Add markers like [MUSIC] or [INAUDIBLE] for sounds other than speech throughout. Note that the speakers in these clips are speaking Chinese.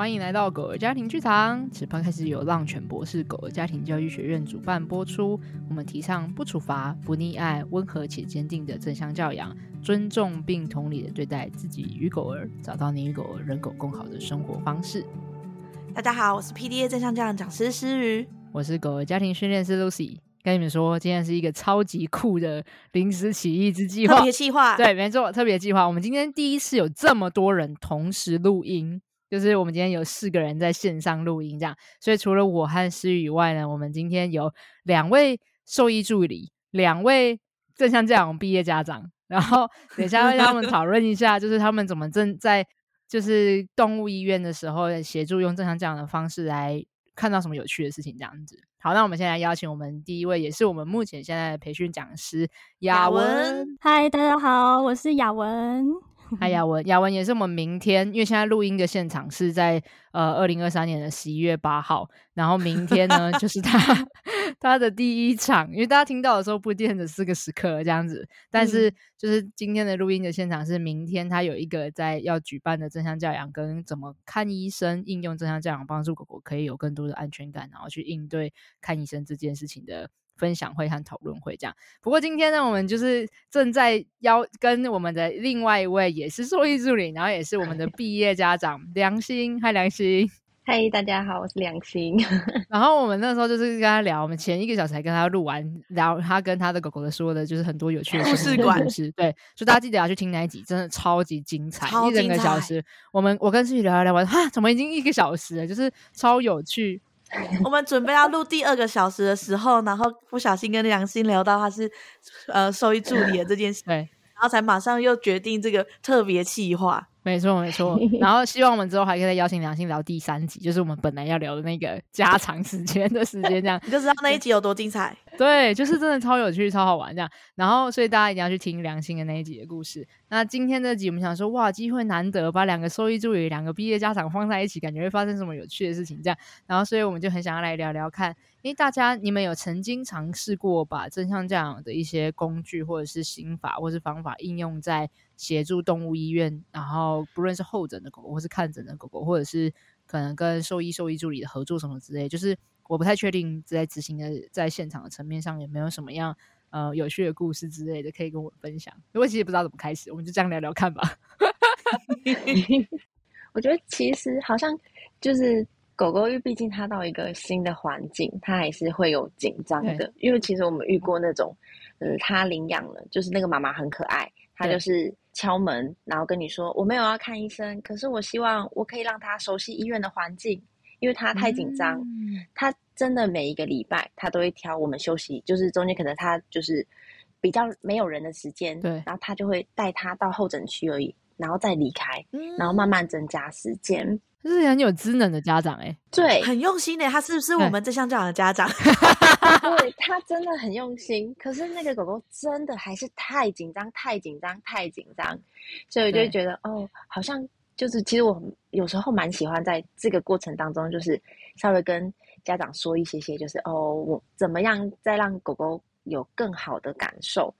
欢迎来到狗儿家庭剧场。此 podcast 由浪犬博士狗儿家庭教育学院主办播出。我们提倡不处罚、不溺爱、温和且坚定的正向教养，尊重并同理的对待自己与狗儿，找到你与狗儿人狗共好的生活方式。大家好，我是 PDA 正向教养讲师诗瑜，我是狗儿家庭训练师 Lucy。跟你们说，今天是一个超级酷的临时起意之计划，特别计划。对，没错，特别计划。我们今天第一次有这么多人同时录音。就是我们今天有四个人在线上录音，这样，所以除了我和诗雨以外呢，我们今天有两位兽医助理，两位正向教养毕业家长，然后 [LAUGHS] 等一下会让他们讨论一下，就是他们怎么正在就是动物医院的时候协助用正向教养的方式来看到什么有趣的事情，这样子。好，那我们现在邀请我们第一位，也是我们目前现在的培训讲师雅文。嗨，大家好，我是雅文。嗨，[LAUGHS] 雅文，雅文也是我们明天，因为现在录音的现场是在呃二零二三年的十一月八号，然后明天呢就是他 [LAUGHS] 他的第一场，因为大家听到的时候不一定的是个时刻这样子，但是就是今天的录音的现场是明天他有一个在要举办的正向教养跟怎么看医生，应用正向教养帮助狗狗可以有更多的安全感，然后去应对看医生这件事情的。分享会和讨论会这样，不过今天呢，我们就是正在邀跟我们的另外一位也是兽医助理，然后也是我们的 [LAUGHS] 毕业家长梁心。嗨，梁心。嗨，大家好，我是梁心。[LAUGHS] 然后我们那时候就是跟他聊，我们前一个小时还跟他录完聊他跟他的狗狗的说的，就是很多有趣的故事故事。对，所以大家记得要去听那一集，真的超级精彩，一整个小时。我们我跟自己聊聊聊完，哈，怎么已经一个小时了？就是超有趣。我们准备要录第二个小时的时候，然后不小心跟梁心聊到他是呃兽医助理的这件事，对，然后才马上又决定这个特别企划。没错没 [LAUGHS] 错，然后希望我们之后还可以再邀请梁心聊第三集，就是我们本来要聊的那个加长时间的时间，这样 [LAUGHS] 你就知道那一集有多精彩。对，就是真的超有趣、超好玩这样。然后，所以大家一定要去听良心的那一集的故事。那今天这集我们想说，哇，机会难得，把两个兽医助理、两个毕业家长放在一起，感觉会发生什么有趣的事情这样。然后，所以我们就很想要来聊聊看，因为大家你们有曾经尝试过把正向教养的一些工具或者是心法或是方法应用在。协助动物医院，然后不论是候诊的狗狗，或是看诊的狗狗，或者是可能跟兽医、兽医助理的合作什么之类，就是我不太确定在执行的在现场的层面上有没有什么样呃有趣的故事之类的可以跟我分享。因为其实不知道怎么开始，我们就这样聊聊看吧。[LAUGHS] 我觉得其实好像就是狗狗，因为毕竟它到一个新的环境，它还是会有紧张的。因为其实我们遇过那种，嗯，它领养了，就是那个妈妈很可爱，它就是。敲门，然后跟你说我没有要看医生，可是我希望我可以让他熟悉医院的环境，因为他太紧张。嗯、他真的每一个礼拜他都会挑我们休息，就是中间可能他就是比较没有人的时间，对，然后他就会带他到候诊区而已，然后再离开，嗯、然后慢慢增加时间。这是很有职能的家长哎、欸，对，很用心的。他是不是我们这项教养的家长？[LAUGHS] 对，他真的很用心。可是那个狗狗真的还是太紧张，太紧张，太紧张，所以我就觉得哦，好像就是其实我有时候蛮喜欢在这个过程当中，就是稍微跟家长说一些些，就是哦，我怎么样再让狗狗有更好的感受，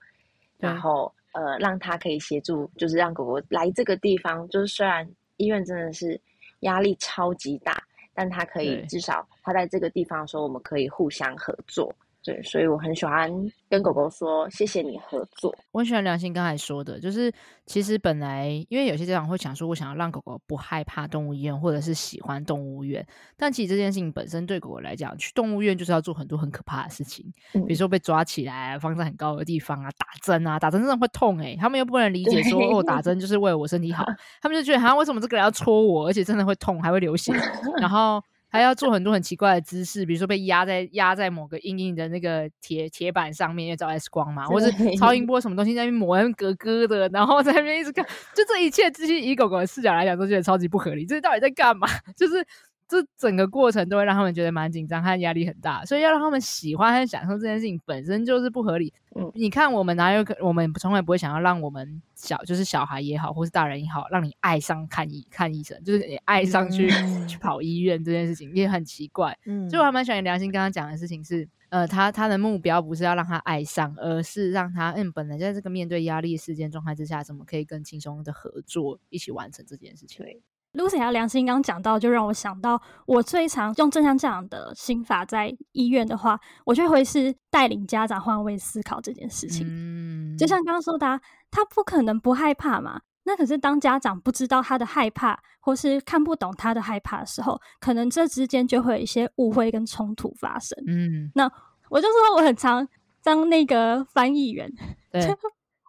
然后呃，让他可以协助，就是让狗狗来这个地方，就是虽然医院真的是。压力超级大，但他可以至少他在这个地方的时候，我们可以互相合作。对，所以我很喜欢跟狗狗说谢谢你合作。我很喜欢良心刚才说的，就是其实本来因为有些家长会想说，我想要让狗狗不害怕动物医院，或者是喜欢动物医院，但其实这件事情本身对狗狗来讲，去动物医院就是要做很多很可怕的事情，嗯、比如说被抓起来放在很高的地方啊，打针啊，打针真的会痛诶、欸，他们又不能理解说哦，打针就是为了我身体好，[LAUGHS] 他们就觉得好像为什么这个人要戳我，而且真的会痛，还会流血，[LAUGHS] 然后。还要做很多很奇怪的姿势，比如说被压在压在某个硬硬的那个铁铁板上面，因为照 X 光嘛，或是超音波什么东西在那边磨，那边咯咯的，然后在那边一直看，就这一切，这些以狗狗的视角来讲，都觉得超级不合理。这到底在干嘛？[LAUGHS] 就是。这整个过程都会让他们觉得蛮紧张和压力很大，所以要让他们喜欢和享受这件事情本身就是不合理。嗯，你看我们哪有可，我们从来不会想要让我们小，就是小孩也好，或是大人也好，让你爱上看医看医生，就是你爱上去、嗯、去跑医院这件事情也很奇怪。嗯，所以我还蛮喜欢良心刚刚讲的事情是，呃，他他的目标不是要让他爱上，而是让他嗯，本来在这个面对压力事件状态之下，怎么可以更轻松的合作，一起完成这件事情。Lucy 还有良心刚讲到，就让我想到，我最常用正向这样的心法在医院的话，我就会是带领家长换位思考这件事情。嗯，就像刚刚说的，啊，他不可能不害怕嘛。那可是当家长不知道他的害怕，或是看不懂他的害怕的时候，可能这之间就会有一些误会跟冲突发生。嗯，那我就说我很常当那个翻译员。对。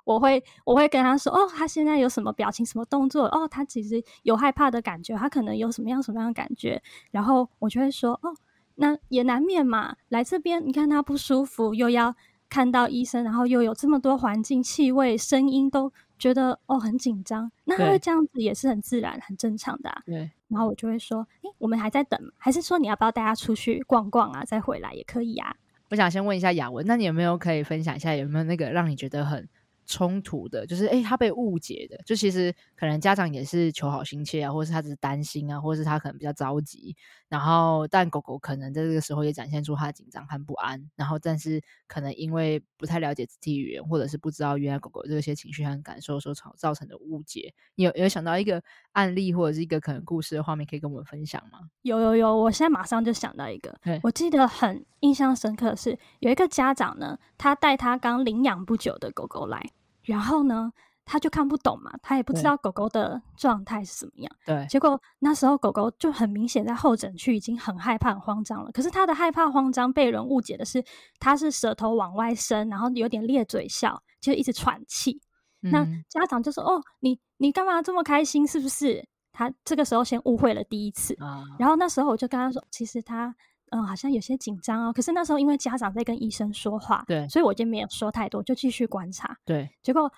我会我会跟他说，哦，他现在有什么表情、什么动作？哦，他其实有害怕的感觉，他可能有什么样什么样的感觉。然后我就会说，哦，那也难免嘛。来这边，你看他不舒服，又要看到医生，然后又有这么多环境、气味、声音，都觉得哦很紧张。那他会这样子也是很自然、很正常的啊。对。然后我就会说，诶，我们还在等，还是说你要不要带他出去逛逛啊？再回来也可以啊。我想先问一下雅文，那你有没有可以分享一下，有没有那个让你觉得很冲突的，就是诶，他被误解的，就其实可能家长也是求好心切啊，或者是他只是担心啊，或者是他可能比较着急，然后但狗狗可能在这个时候也展现出他的紧张和不安，然后但是可能因为不太了解肢体语言，或者是不知道原来狗狗这些情绪和感受所造造成的误解，你有有想到一个案例或者是一个可能故事的画面可以跟我们分享吗？有有有，我现在马上就想到一个，我记得很印象深刻的是有一个家长呢，他带他刚领养不久的狗狗来。然后呢，他就看不懂嘛，他也不知道狗狗的状态是怎么样。对，结果那时候狗狗就很明显在候诊区已经很害怕、很慌张了。可是他的害怕、慌张被人误解的是，他是舌头往外伸，然后有点咧嘴笑，就一直喘气。嗯、那家长就说：“哦，你你干嘛这么开心？是不是？”他这个时候先误会了第一次。啊、然后那时候我就跟他说：“其实他嗯好像有些紧张哦。”可是那时候因为家长在跟医生说话，对，所以我就没有说太多，就继续观察。对，结果。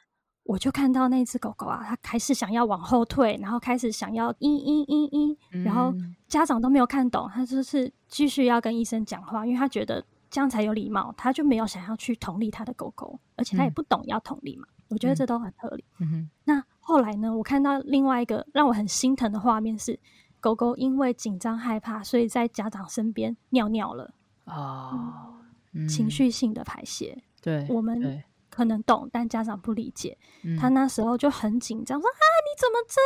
我就看到那只狗狗啊，它开始想要往后退，然后开始想要嘤嘤嘤嘤，然后家长都没有看懂，他就是继续要跟医生讲话，因为他觉得这样才有礼貌，他就没有想要去同理他的狗狗，而且他也不懂要同理嘛。嗯、我觉得这都很合理。嗯哼。那后来呢，我看到另外一个让我很心疼的画面是，狗狗因为紧张害怕，所以在家长身边尿尿了。哦。嗯、情绪性的排泄。对。我们。可能懂，但家长不理解。嗯、他那时候就很紧张，说：“啊，你怎么这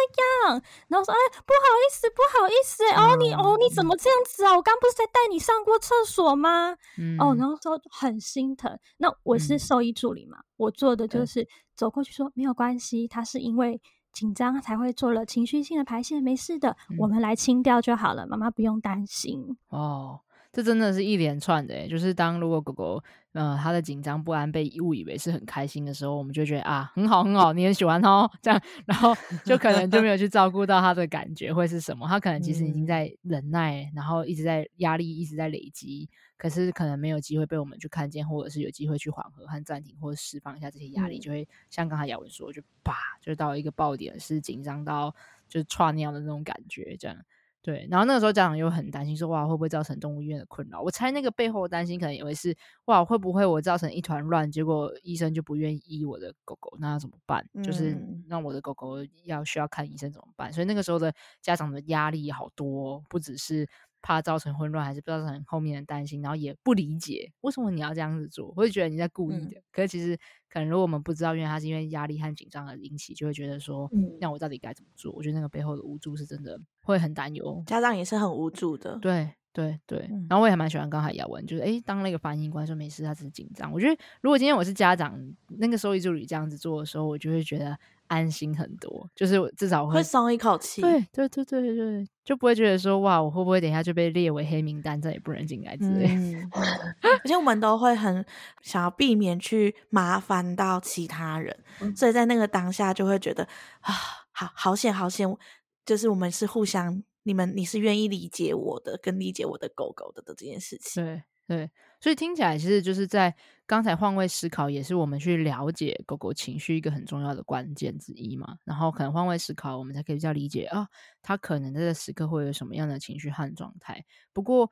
样？”然后说：“哎，不好意思，不好意思。嗯、哦，你哦，你怎么这样子啊？我刚不是在带你上过厕所吗？”嗯、哦，然后说很心疼。那我是兽医助理嘛，嗯、我做的就是走过去说：“没有关系，他是因为紧张才会做了情绪性的排泄，没事的，嗯、我们来清掉就好了，妈妈不用担心。”哦。这真的是一连串的，就是当如果狗狗，呃，它的紧张不安被误以为是很开心的时候，我们就觉得啊，很好很好，你很喜欢哦，这样，然后就可能就没有去照顾到它的感觉会是什么，它可能其实已经在忍耐，嗯、然后一直在压力一直在累积，可是可能没有机会被我们去看见，或者是有机会去缓和和暂停，或者释放一下这些压力，嗯、就会像刚才雅文说，就啪，就到一个爆点，是紧张到就是剉尿的那种感觉，这样。对，然后那个时候家长又很担心说，哇会不会造成动物医院的困扰？我猜那个背后担心可能以为是哇会不会我造成一团乱，结果医生就不愿意医我的狗狗，那要怎么办？嗯、就是让我的狗狗要需要看医生怎么办？所以那个时候的家长的压力好多，不只是。怕造成混乱，还是不造成后面的担心，然后也不理解为什么你要这样子做，我会觉得你在故意的。嗯、可是其实可能如果我们不知道，因为他是因为压力和紧张而引起，就会觉得说，嗯、那我到底该怎么做？我觉得那个背后的无助是真的会很担忧，家长也是很无助的。对对对，然后我也还蛮喜欢刚才雅文，就是诶，当那个翻译官说没事，他只是紧张。我觉得如果今天我是家长，那个收益助理这样子做的时候，我就会觉得。安心很多，就是至少会会松一口气。对对对对对，就不会觉得说哇，我会不会等一下就被列为黑名单，再也不能进来之类。嗯、而且我们都会很想要避免去麻烦到其他人，嗯、所以在那个当下就会觉得啊，好好险好险，就是我们是互相，你们你是愿意理解我的，跟理解我的狗狗的的这件事情。对。对，所以听起来其实就是在刚才换位思考，也是我们去了解狗狗情绪一个很重要的关键之一嘛。然后可能换位思考，我们才可以比较理解啊，它可能在这时刻会有什么样的情绪和状态。不过，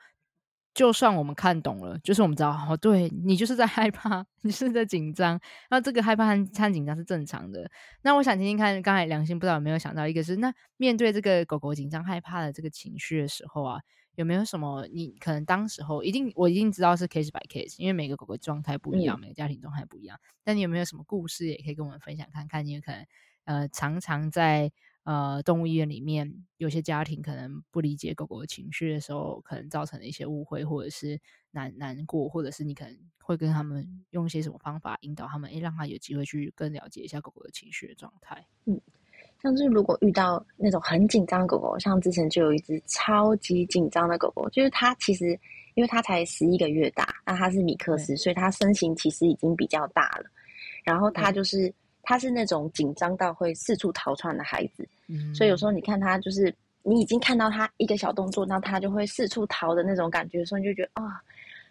就算我们看懂了，就是我们知道哦，对，你就是在害怕，你是在紧张，那这个害怕和和紧张是正常的。那我想听听看，刚才良心不知道有没有想到一个是，那面对这个狗狗紧张害怕的这个情绪的时候啊。有没有什么你可能当时候一定我一定知道是 case by case，因为每个狗狗状态不一样，嗯、每个家庭状态不一样。但你有没有什么故事也可以跟我们分享看看？你有可能呃常常在呃动物医院里面有些家庭可能不理解狗狗的情绪的时候，可能造成了一些误会，或者是难难过，或者是你可能会跟他们用一些什么方法引导他们，诶，让他有机会去更了解一下狗狗的情绪的状态。嗯。像是如果遇到那种很紧张的狗狗，像之前就有一只超级紧张的狗狗，就是它其实因为它才十一个月大，那它是米克斯，所以它身形其实已经比较大了。然后它就是它是那种紧张到会四处逃窜的孩子，嗯，所以有时候你看它就是你已经看到它一个小动作，那它就会四处逃的那种感觉，所以你就觉得啊，哦，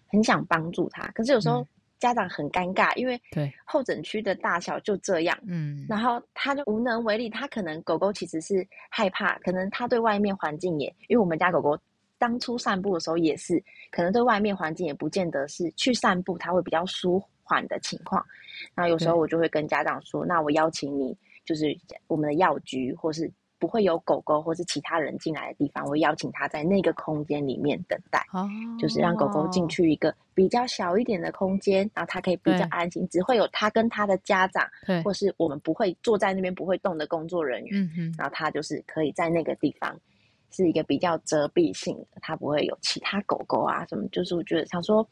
很想帮助它。可是有时候，嗯家长很尴尬，因为对候诊区的大小就这样，嗯，然后他就无能为力。他可能狗狗其实是害怕，可能他对外面环境也，因为我们家狗狗当初散步的时候也是，可能对外面环境也不见得是去散步，他会比较舒缓的情况。然后有时候我就会跟家长说，那我邀请你，就是我们的药局或是。不会有狗狗或是其他人进来的地方，我会邀请他在那个空间里面等待，哦、就是让狗狗进去一个比较小一点的空间，然后他可以比较安心，只会有他跟他的家长，或是我们不会坐在那边不会动的工作人员，嗯，然后他就是可以在那个地方是一个比较遮蔽性的，他不会有其他狗狗啊什么，就是我觉得想说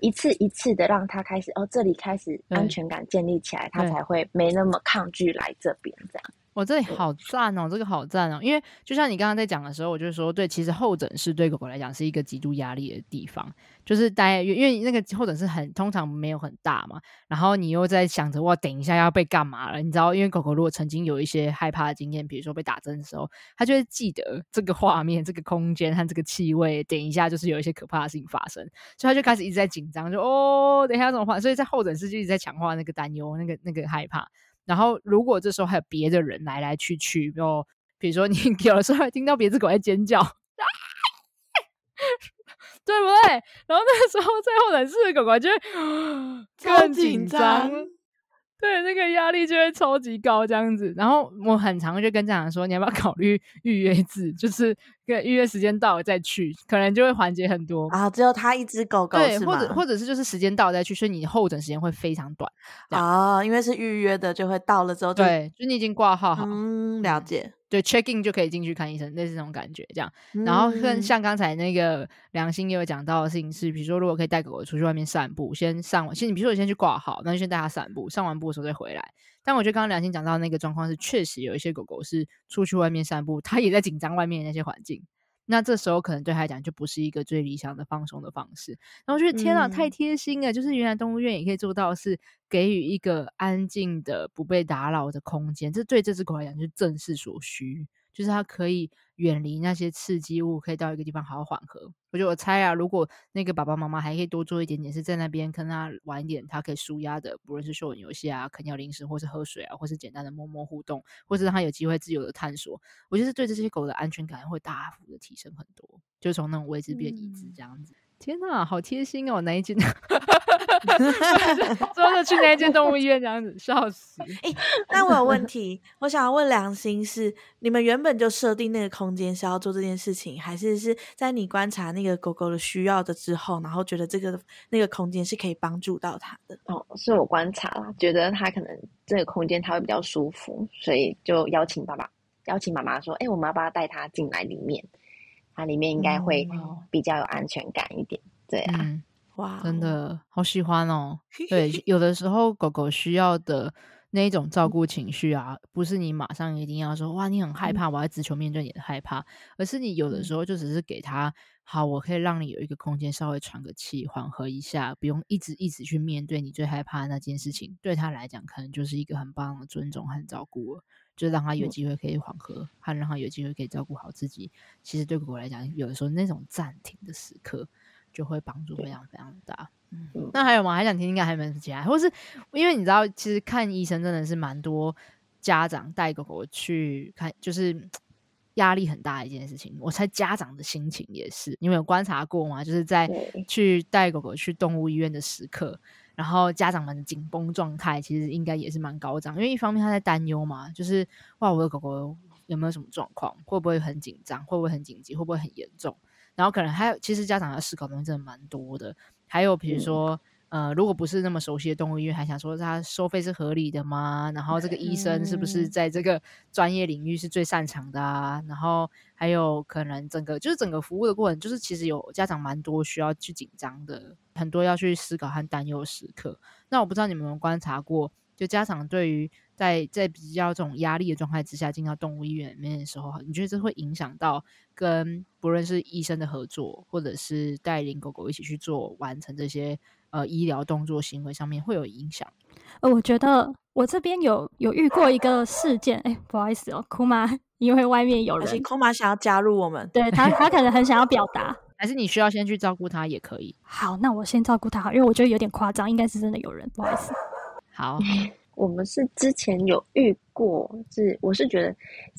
一次一次的让他开始哦，这里开始安全感建立起来，他才会没那么抗拒来这边这样。我、哦、这里好赞哦，这个好赞哦，因为就像你刚刚在讲的时候，我就说，对，其实候诊室对狗狗来讲是一个极度压力的地方，就是大家，因为那个候诊室很通常没有很大嘛，然后你又在想着哇，等一下要被干嘛了，你知道，因为狗狗如果曾经有一些害怕的经验，比如说被打针的时候，它就会记得这个画面、这个空间和这个气味，等一下就是有一些可怕的事情发生，所以它就开始一直在紧张，就哦，等一下怎么办？所以在候诊室就一直在强化那个担忧，那个那个害怕。然后，如果这时候还有别的人来来去去，就比如说你 [LAUGHS] 有的时候会听到别只狗在尖叫，[LAUGHS] 对不对？然后那个时候在候诊室的狗狗就会 [GASPS] 更紧张。对，那个压力就会超级高，这样子。然后我很常就跟家长说，你要不要考虑 [LAUGHS] 预约制，就是跟预约时间到了再去，可能就会缓解很多。啊，只有他一只狗狗，对，或者或者是就是时间到了再去，所以你候诊时间会非常短。啊，因为是预约的，就会到了之后就，对，就你已经挂号好，嗯，了解。对，check in 就可以进去看医生，类似这种感觉，这样。然后跟像刚才那个良心也有讲到的事情是，比如说如果可以带狗狗出去外面散步，先上完，先你比如说你先去挂号，那就先带它散步，上完步的时候再回来。但我觉得刚刚良心讲到那个状况是，确实有一些狗狗是出去外面散步，它也在紧张外面的那些环境。那这时候可能对他来讲就不是一个最理想的放松的方式。然后我觉得天啊，太贴心了！就是原来动物园也可以做到是给予一个安静的、不被打扰的空间，这对这只狗来讲就是正是所需。就是它可以远离那些刺激物，可以到一个地方好好缓和。我觉得我猜啊，如果那个爸爸妈妈还可以多做一点点，是在那边跟他玩一点，他可以舒压的，不论是嗅闻游戏啊、啃咬零食，或是喝水啊，或是简单的摸摸互动，或是让他有机会自由的探索。我觉得对这些狗的安全感会大幅的提升很多，就从那种位置变椅子这样子。嗯天呐，好贴心哦！哪一间？说着去那一间动物医院这样子，笑死！哎、欸，那我有问题，我想要问良心是：你们原本就设定那个空间是要做这件事情，还是是在你观察那个狗狗的需要的之后，然后觉得这个那个空间是可以帮助到它的？哦，是我观察啦，觉得它可能这个空间它会比较舒服，所以就邀请爸爸、邀请妈妈说：“哎、欸，我们要不要带它进来里面？”它里面应该会比较有安全感一点，对啊，嗯、哇，真的好喜欢哦。[LAUGHS] 对，有的时候狗狗需要的那一种照顾情绪啊，不是你马上一定要说哇，你很害怕，我要直球面对你的害怕，而是你有的时候就只是给他好，我可以让你有一个空间稍微喘个气，缓和一下，不用一直一直去面对你最害怕的那件事情，对他来讲可能就是一个很棒的尊重和照顾了。就让他有机会可以缓和，还、嗯、让他有机会可以照顾好自己。其实对狗狗来讲，有的时候那种暂停的时刻，就会帮助非常非常大。嗯，那还有吗？还想听听看还有没有其他，或是因为你知道，其实看医生真的是蛮多家长带狗狗去看，就是 [TSK] 压力很大的一件事情。我猜家长的心情也是，你们有观察过吗？就是在去带狗狗去动物医院的时刻。然后家长们的紧绷状态其实应该也是蛮高涨，因为一方面他在担忧嘛，就是哇，我的狗狗有没有什么状况，会不会很紧张，会不会很紧急，会不会很严重？然后可能还有，其实家长要思考的东西真的蛮多的。还有比如说，呃，如果不是那么熟悉的动物医院，还想说他收费是合理的吗？然后这个医生是不是在这个专业领域是最擅长的啊？然后还有可能整个就是整个服务的过程，就是其实有家长蛮多需要去紧张的，很多要去思考和担忧的时刻。那我不知道你们有没有观察过，就家长对于在在比较这种压力的状态之下进到动物医院里面的时候，你觉得这会影响到跟不论是医生的合作，或者是带领狗狗一起去做完成这些？呃，医疗动作行为上面会有影响。呃，我觉得我这边有有遇过一个事件，哎，不好意思哦，库玛，[LAUGHS] 因为外面有人，库玛想要加入我们，对他，他可能很想要表达，[LAUGHS] 还是你需要先去照顾他也可以。好，那我先照顾他好，因为我觉得有点夸张，应该是真的有人，不好意思。[LAUGHS] 好，我们是之前有遇过，是我是觉得，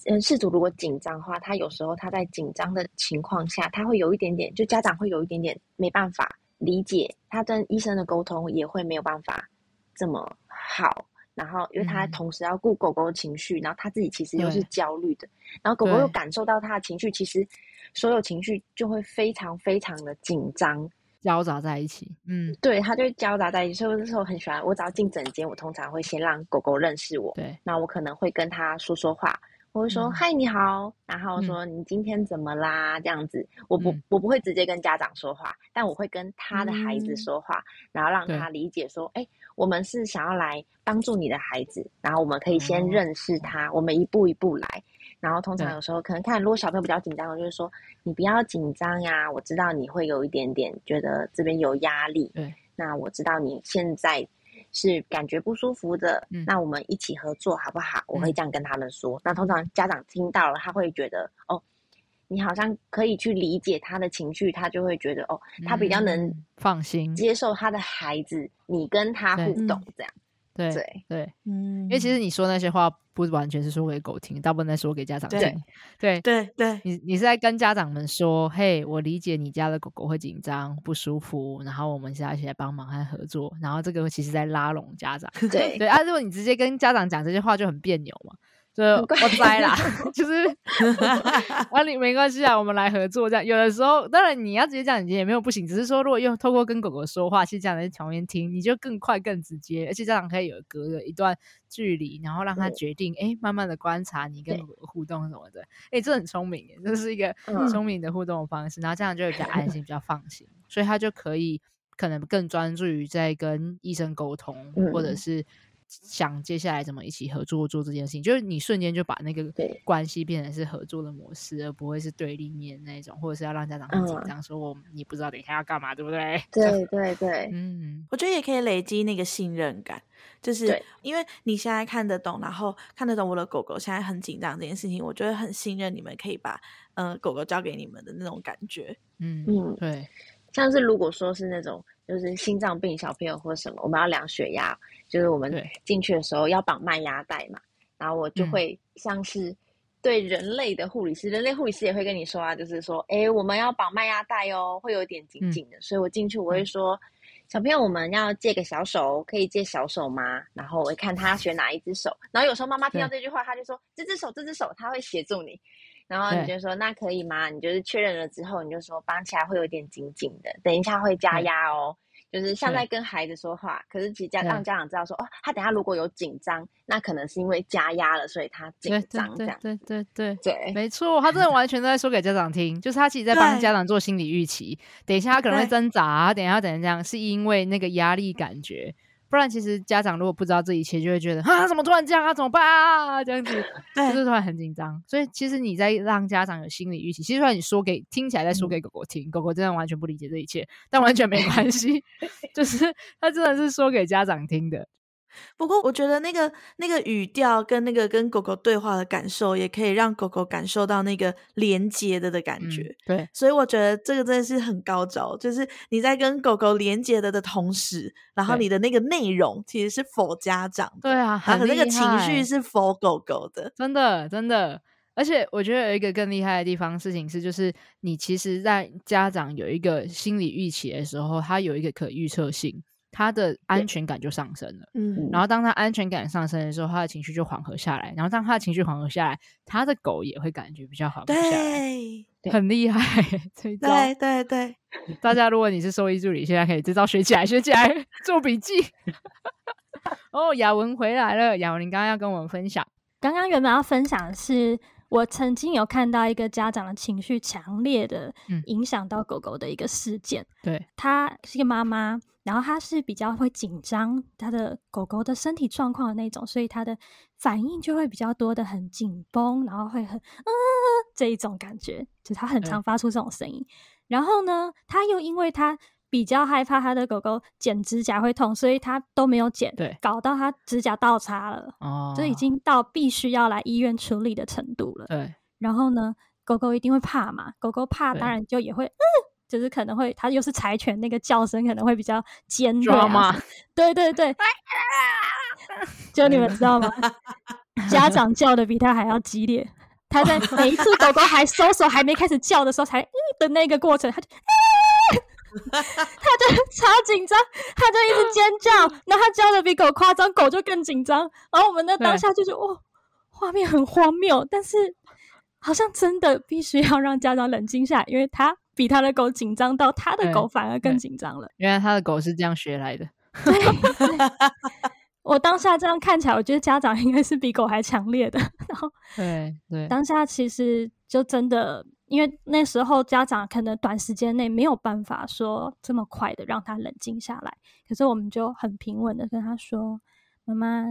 嗯，事主如果紧张的话，他有时候他在紧张的情况下，他会有一点点，就家长会有一点点没办法。理解他跟医生的沟通也会没有办法这么好，然后因为他同时要顾狗狗的情绪，嗯、然后他自己其实又是焦虑的，然后狗狗又感受到他的情绪，其实所有情绪就会非常非常的紧张，交杂在一起。嗯，对，他就会交杂在一起。所以那时候很喜欢，我只要进诊间，我通常会先让狗狗认识我，对，那我可能会跟他说说话。我会说、嗯、嗨，你好，然后说你今天怎么啦？嗯、这样子，我不我不会直接跟家长说话，但我会跟他的孩子说话，嗯、然后让他理解说，哎，我们是想要来帮助你的孩子，然后我们可以先认识他，嗯、我们一步一步来。然后通常有时候可能看，如果小朋友比较紧张，我就是说你不要紧张呀，我知道你会有一点点觉得这边有压力，对，那我知道你现在。是感觉不舒服的，嗯、那我们一起合作好不好？嗯、我会这样跟他们说。那通常家长听到了，他会觉得哦，你好像可以去理解他的情绪，他就会觉得哦，他比较能放心。接受他的孩子，嗯、你跟他互动这样。对对。对，嗯，因为其实你说那些话不完全是说给狗听，大部分在说给家长听。对对对，你你是在跟家长们说，嘿，我理解你家的狗狗会紧张不舒服，然后我们现在一起来帮忙和合作，然后这个其实在拉拢家长。[LAUGHS] 对对啊，如果你直接跟家长讲这些话，就很别扭嘛。就我。栽啦，[LAUGHS] 就是 [LAUGHS] 啊，你没关系啊，我们来合作这样。有的时候，当然你要直接这样讲也没有不行，只是说如果用透过跟狗狗说话，其实这样在旁边听，你就更快更直接，而且家长可以有隔了一段距离，然后让他决定，哎对，慢慢的观察你跟狗狗互动什么的，哎，这很聪明，这是一个聪明的互动的方式，然后这样就会比较安心，比较放心，所以他就可以可能更专注于在跟医生沟通，或者是。想接下来怎么一起合作做这件事情，就是你瞬间就把那个关系变成是合作的模式，而不会是对立面那种，或者是要让家长很紧张，说我你不知道等一下要干嘛，对不对？对对对，嗯，我觉得也可以累积那个信任感，就是因为你现在看得懂，然后看得懂我的狗狗现在很紧张这件事情，我觉得很信任你们可以把嗯、呃、狗狗交给你们的那种感觉，嗯嗯，对，像是如果说是那种。就是心脏病小朋友或什么，我们要量血压，就是我们进去的时候要绑麦芽带嘛。然后我就会像是对人类的护理师，嗯、人类护理师也会跟你说啊，就是说，哎，我们要绑麦芽带哦，会有点紧紧的。嗯、所以我进去我会说，嗯、小朋友，我们要借个小手，可以借小手吗？然后我会看他选哪一只手。然后有时候妈妈听到这句话，他就说，这只手，这只手，他会协助你。然后你就说那可以吗？你就是确认了之后，你就说绑起来会有点紧紧的，等一下会加压哦。对就是像在跟孩子说话，可是其实家让家长知道说哦，他等下如果有紧张，那可能是因为加压了，所以他紧张这样。对对对对没错，他真的 [LAUGHS] 完全都在说给家长听，就是他其实在帮家长做心理预期。等一下他可能会挣扎，等一下等一下这样，是因为那个压力感觉。不然，其实家长如果不知道这一切，就会觉得 [LAUGHS] 啊，怎么突然这样啊？怎么办啊？这样子，对就是突然很紧张。所以，其实你在让家长有心理预期。其实，你说给听起来在说给狗狗听，嗯、狗狗真的完全不理解这一切，但完全没关系，[LAUGHS] 就是他真的是说给家长听的。不过，我觉得那个那个语调跟那个跟狗狗对话的感受，也可以让狗狗感受到那个连接的的感觉。嗯、对，所以我觉得这个真的是很高招，就是你在跟狗狗连接的的同时，然后你的那个内容其实是 for 家长。对啊，然后那个情绪是 for 狗狗的。真的，真的。而且我觉得有一个更厉害的地方，事情是，就是你其实，在家长有一个心理预期的时候，它有一个可预测性。他的安全感就上升了。嗯，然后当他安全感上升的时候，他的情绪就缓和下来。然后当他的情绪缓和下来，他的狗也会感觉比较缓和下来。对，很厉害。[LAUGHS] 对对对，大家如果你是兽医助理，现在可以这招学起来，学起来，做笔记。[LAUGHS] 哦，雅文回来了。雅文，你刚刚要跟我们分享，刚刚原本要分享的是。我曾经有看到一个家长的情绪强烈的影响到狗狗的一个事件。嗯、对，她是一个妈妈，然后她是比较会紧张她的狗狗的身体状况的那种，所以她的反应就会比较多的很紧绷，然后会很嗯这一种感觉，就她很常发出这种声音。然后呢，她又因为她。比较害怕他的狗狗剪指甲会痛，所以他都没有剪，对，搞到他指甲倒插了，哦，就已经到必须要来医院处理的程度了。对，然后呢，狗狗一定会怕嘛，狗狗怕当然就也会，嗯，就是可能会，它又是柴犬，那个叫声可能会比较尖锐嘛，对对对，[LAUGHS] 就你们知道吗？[LAUGHS] 家长叫的比他还要激烈，他在每一次狗狗还 [LAUGHS] 收手还没开始叫的时候才嗯的那个过程，他就。[LAUGHS] 他就 [LAUGHS] 超紧张，他就一直尖叫，然后他叫的比狗夸张，狗就更紧张。然后我们那当下就是，哦，画面很荒谬，但是好像真的必须要让家长冷静下来，因为他比他的狗紧张到他的狗反而更紧张了。原来他的狗是这样学来的。对，我当下这样看起来，我觉得家长应该是比狗还强烈的。[LAUGHS] 然后，对对，当下其实就真的。因为那时候家长可能短时间内没有办法说这么快的让他冷静下来，可是我们就很平稳的跟他说：“妈妈，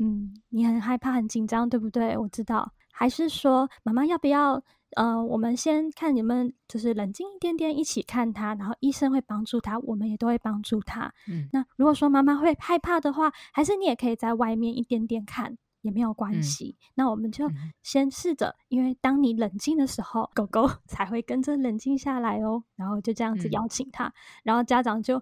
嗯，你很害怕、很紧张，对不对？我知道。还是说，妈妈要不要？呃，我们先看你们就是冷静一点点，一起看他，然后医生会帮助他，我们也都会帮助他。嗯，那如果说妈妈会害怕的话，还是你也可以在外面一点点看。”也没有关系，嗯、那我们就先试着，嗯、因为当你冷静的时候，狗狗 [LAUGHS] 才会跟着冷静下来哦。然后就这样子邀请他，嗯、然后家长就，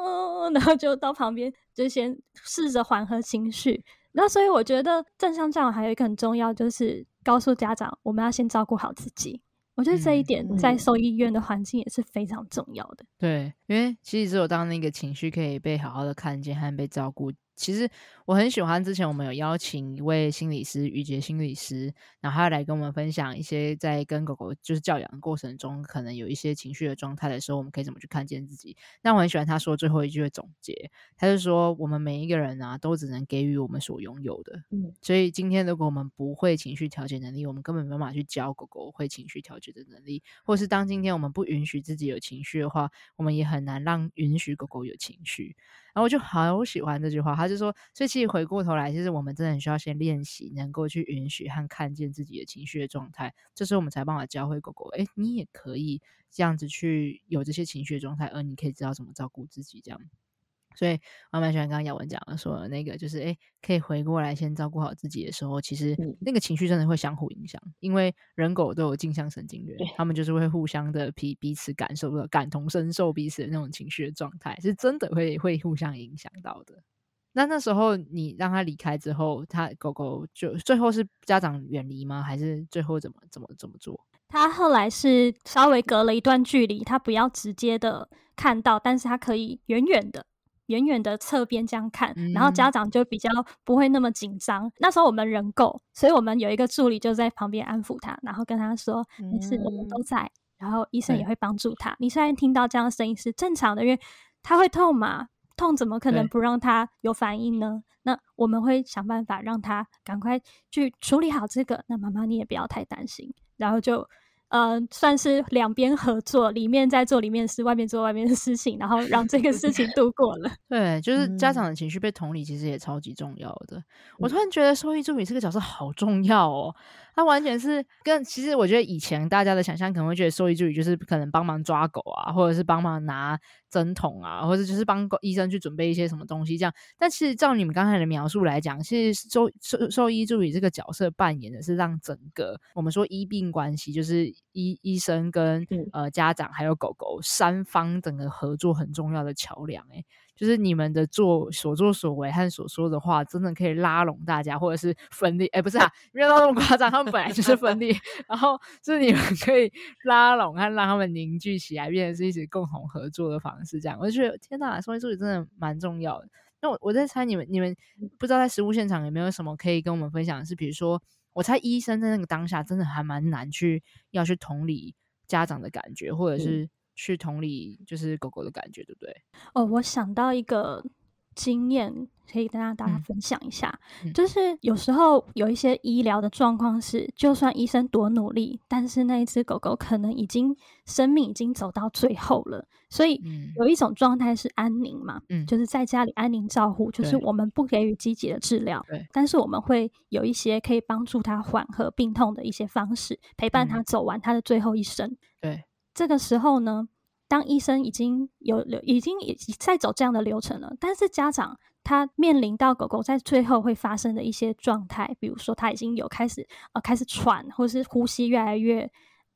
嗯，然后就到旁边就先试着缓和情绪。那所以我觉得正向教养还有一个很重要，就是告诉家长，我们要先照顾好自己。我觉得这一点在兽医院的环境也是非常重要的。对，因为其实只有当那个情绪可以被好好的看见和被照顾。其实我很喜欢之前我们有邀请一位心理师于杰心理师，然后他来跟我们分享一些在跟狗狗就是教养的过程中，可能有一些情绪的状态的时候，我们可以怎么去看见自己。那我很喜欢他说最后一句的总结，他就说我们每一个人啊，都只能给予我们所拥有的。嗯，所以今天如果我们不会情绪调节能力，我们根本没办法去教狗狗会情绪调节的能力，或是当今天我们不允许自己有情绪的话，我们也很难让允许狗狗有情绪。然后我就好喜欢这句话，他就说，所以其实回过头来，其实我们真的很需要先练习，能够去允许和看见自己的情绪的状态，这时候我们才办法教会狗狗，诶，你也可以这样子去有这些情绪的状态，而你可以知道怎么照顾自己，这样。所以我蛮喜欢刚刚雅文讲的，说的那个就是，哎，可以回过来先照顾好自己的时候，其实那个情绪真的会相互影响，因为人狗都有镜像神经元，他们就是会互相的彼彼此感受的感同身受彼此的那种情绪的状态，是真的会会互相影响到的。那那时候你让他离开之后，他狗狗就最后是家长远离吗？还是最后怎么怎么怎么做？他后来是稍微隔了一段距离，他不要直接的看到，但是他可以远远的。远远的侧边这样看，嗯、然后家长就比较不会那么紧张。那时候我们人够，所以我们有一个助理就在旁边安抚他，然后跟他说：“没事、嗯，我们都在。”然后医生也会帮助他。你虽然听到这样的声音是正常的，因为他会痛嘛，痛怎么可能不让他有反应呢？那我们会想办法让他赶快去处理好这个。那妈妈你也不要太担心，然后就。呃，算是两边合作，里面在做里面的事，外面做外面的事情，然后让这个事情度过了。[LAUGHS] 对，就是家长的情绪被同理，其实也超级重要的。嗯、我突然觉得兽医助理这个角色好重要哦。他完全是跟，其实我觉得以前大家的想象可能会觉得兽医助理就是可能帮忙抓狗啊，或者是帮忙拿针筒啊，或者就是帮医生去准备一些什么东西这样。但其实照你们刚才的描述来讲，其实兽兽兽医助理这个角色扮演的是让整个我们说医病关系，就是医医生跟呃家长还有狗狗三方整个合作很重要的桥梁。诶，就是你们的做所作所为和所说的话，真的可以拉拢大家，或者是分裂。哎，不是啊，没有到那么夸张，他们本来就是分裂，[LAUGHS] 然后就是你们 [LAUGHS] 可以拉拢和让他们凝聚起来，变成是一起共同合作的方式。这样，我就觉得天呐，收艺助理真的蛮重要的。那我我在猜你们，你们不知道在实物现场有没有什么可以跟我们分享的是，比如说，我猜医生在那个当下真的还蛮难去要去同理家长的感觉，或者是去同理就是狗狗的感觉，对不对？哦，我想到一个。经验可以跟大家分享一下，就是有时候有一些医疗的状况是，就算医生多努力，但是那一只狗狗可能已经生命已经走到最后了，所以有一种状态是安宁嘛，嗯、就是在家里安宁照护，就是我们不给予积极的治疗，但是我们会有一些可以帮助它缓和病痛的一些方式，陪伴它走完它的最后一生。对，这个时候呢。当医生已经有流，已经已在走这样的流程了，但是家长他面临到狗狗在最后会发生的一些状态，比如说他已经有开始呃开始喘，或是呼吸越来越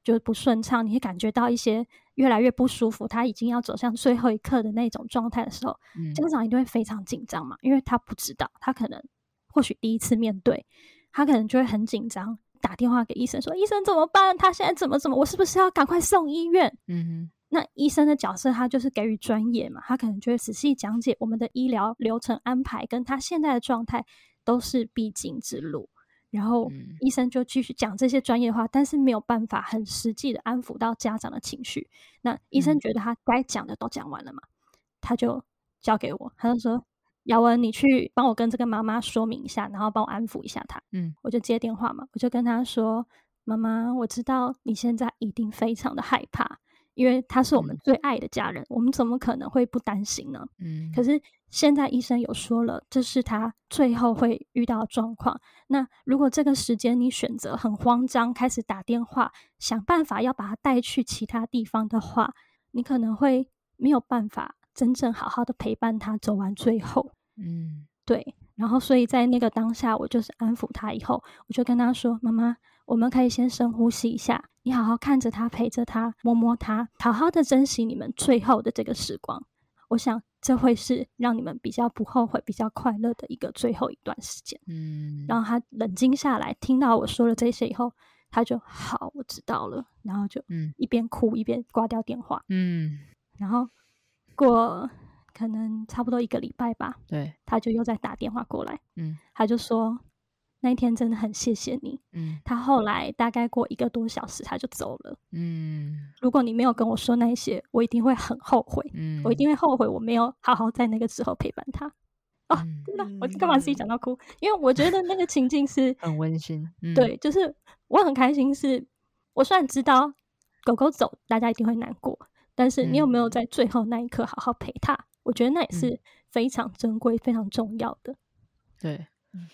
就是不顺畅，你会感觉到一些越来越不舒服，他已经要走向最后一刻的那种状态的时候，嗯、家长一定会非常紧张嘛，因为他不知道，他可能或许第一次面对，他可能就会很紧张，打电话给医生说：“医生怎么办？他现在怎么怎么？我是不是要赶快送医院？”嗯哼。那医生的角色，他就是给予专业嘛，他可能就会仔细讲解我们的医疗流程安排，跟他现在的状态都是必经之路。然后医生就继续讲这些专业话，但是没有办法很实际的安抚到家长的情绪。那医生觉得他该讲的都讲完了嘛，他就交给我，他就说：“姚文，你去帮我跟这个妈妈说明一下，然后帮我安抚一下她。”嗯，我就接电话嘛，我就跟他说：“妈妈，我知道你现在一定非常的害怕。”因为他是我们最爱的家人，嗯、我们怎么可能会不担心呢？嗯，可是现在医生有说了，这是他最后会遇到的状况。那如果这个时间你选择很慌张，开始打电话想办法要把他带去其他地方的话，你可能会没有办法真正好好的陪伴他走完最后。嗯，对。然后所以在那个当下，我就是安抚他以后，我就跟他说：“妈妈。”我们可以先深呼吸一下，你好好看着他，陪着他，摸摸他，好好的珍惜你们最后的这个时光。我想这会是让你们比较不后悔、比较快乐的一个最后一段时间。嗯，然后他冷静下来，听到我说了这些以后，他就好，我知道了。然后就嗯，一边哭一边挂掉电话。嗯，然后过可能差不多一个礼拜吧，对，他就又再打电话过来。嗯，他就说。那一天真的很谢谢你。嗯，他后来大概过一个多小时他就走了。嗯，如果你没有跟我说那些，我一定会很后悔。嗯，我一定会后悔我没有好好在那个时候陪伴他。哦，真的，我干嘛自己讲到哭？因为我觉得那个情境是很温馨。嗯对，就是我很开心是，是我虽然知道狗狗走，大家一定会难过，但是你有没有在最后那一刻好好陪他？我觉得那也是非常珍贵、非常重要的。对，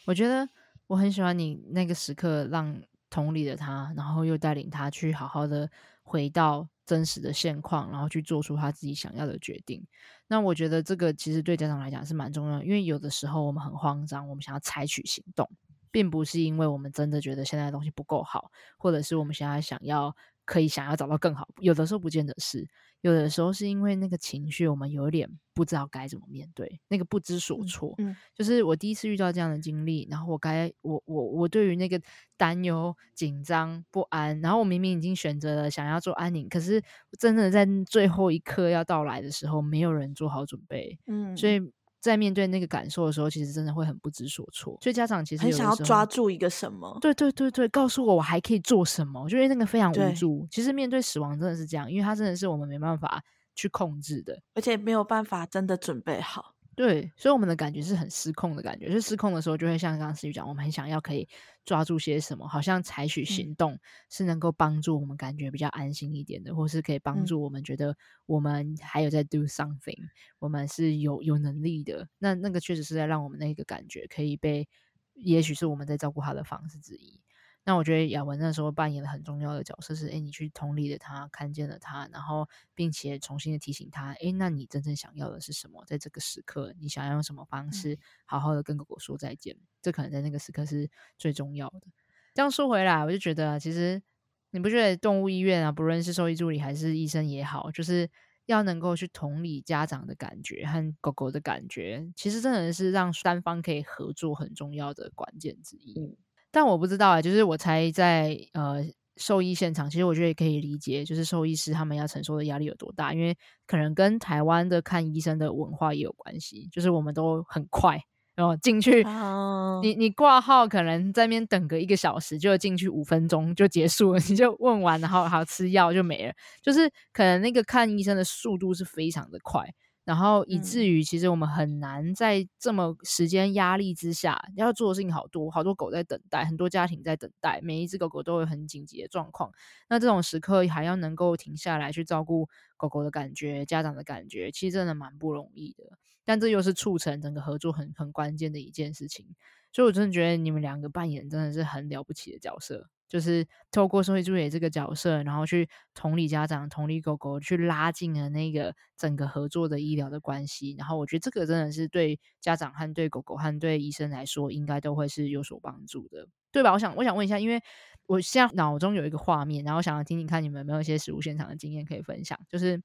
我觉得。我很喜欢你那个时刻，让同理的他，然后又带领他去好好的回到真实的现况，然后去做出他自己想要的决定。那我觉得这个其实对家长来讲是蛮重要，因为有的时候我们很慌张，我们想要采取行动，并不是因为我们真的觉得现在的东西不够好，或者是我们现在想要可以想要找到更好，有的时候不见得是。有的时候是因为那个情绪，我们有点不知道该怎么面对，那个不知所措。嗯，嗯，就是我第一次遇到这样的经历，然后我该我我我对于那个担忧、紧张、不安，然后我明明已经选择了想要做安宁，可是真的在最后一刻要到来的时候，没有人做好准备。嗯，所以。在面对那个感受的时候，其实真的会很不知所措。所以家长其实很想要抓住一个什么，对对对对，告诉我我还可以做什么。我觉得那个非常无助。其实面对死亡真的是这样，因为它真的是我们没办法去控制的，而且没有办法真的准备好。对，所以我们的感觉是很失控的感觉，就失控的时候，就会像刚刚思雨讲，我们很想要可以抓住些什么，好像采取行动是能够帮助我们感觉比较安心一点的，嗯、或是可以帮助我们觉得我们还有在 do something，、嗯、我们是有有能力的。那那个确实是在让我们那个感觉可以被，也许是我们在照顾他的方式之一。那我觉得雅文那时候扮演了很重要的角色是，诶，你去同理了他，看见了他，然后并且重新的提醒他，诶，那你真正想要的是什么？在这个时刻，你想要用什么方式好好的跟狗狗说再见？嗯、这可能在那个时刻是最重要的。这样说回来，我就觉得，其实你不觉得动物医院啊，不论是兽医助理还是医生也好，就是要能够去同理家长的感觉和狗狗的感觉，其实真的是让三方可以合作很重要的关键之一。嗯、但我不知道啊，就是我才在呃兽医现场，其实我觉得也可以理解，就是兽医师他们要承受的压力有多大，因为可能跟台湾的看医生的文化也有关系，就是我们都很快。然后进去，oh. 你你挂号可能在那边等个一个小时，就进去五分钟就结束了，[LAUGHS] 你就问完，然后还要吃药就没了。就是可能那个看医生的速度是非常的快，然后以至于其实我们很难在这么时间压力之下，要做的事情好多，好多狗在等待，很多家庭在等待，每一只狗狗都有很紧急的状况。那这种时刻还要能够停下来去照顾狗狗的感觉、家长的感觉，其实真的蛮不容易的。但这又是促成整个合作很很关键的一件事情，所以我真的觉得你们两个扮演真的是很了不起的角色，就是透过社会助理这个角色，然后去同理家长、同理狗狗，去拉近了那个整个合作的医疗的关系。然后我觉得这个真的是对家长和对狗狗和对医生来说，应该都会是有所帮助的，对吧？我想我想问一下，因为我现在脑中有一个画面，然后想要听听看你们有没有一些实务现场的经验可以分享，就是。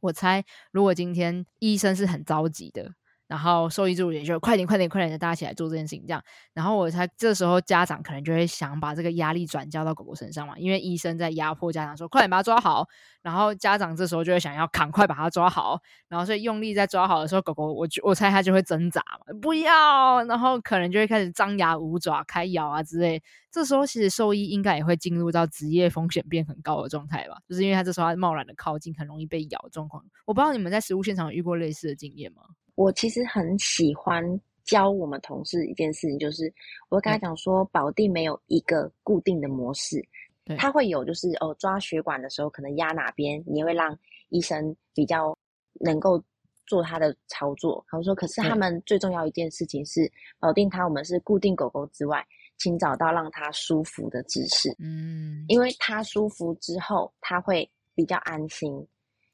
我猜，如果今天医生是很着急的。然后兽医助理就快点快点快点的大家起来做这件事情，这样。然后我猜这时候家长可能就会想把这个压力转交到狗狗身上嘛，因为医生在压迫家长说快点把它抓好，然后家长这时候就会想要赶快把它抓好，然后所以用力在抓好的时候，狗狗我就我猜它就会挣扎嘛，不要，然后可能就会开始张牙舞爪、开咬啊之类。这时候其实兽医应该也会进入到职业风险变很高的状态吧，就是因为它这时候它贸然的靠近，很容易被咬的状况。我不知道你们在实务现场有遇过类似的经验吗？我其实很喜欢教我们同事一件事情，就是我会跟他讲说，保定没有一个固定的模式，对他会有就是哦抓血管的时候可能压哪边，你会让医生比较能够做他的操作。他说，可是他们最重要一件事情是保定他我们是固定狗狗之外，请找到让它舒服的姿势，嗯，因为它舒服之后它会比较安心。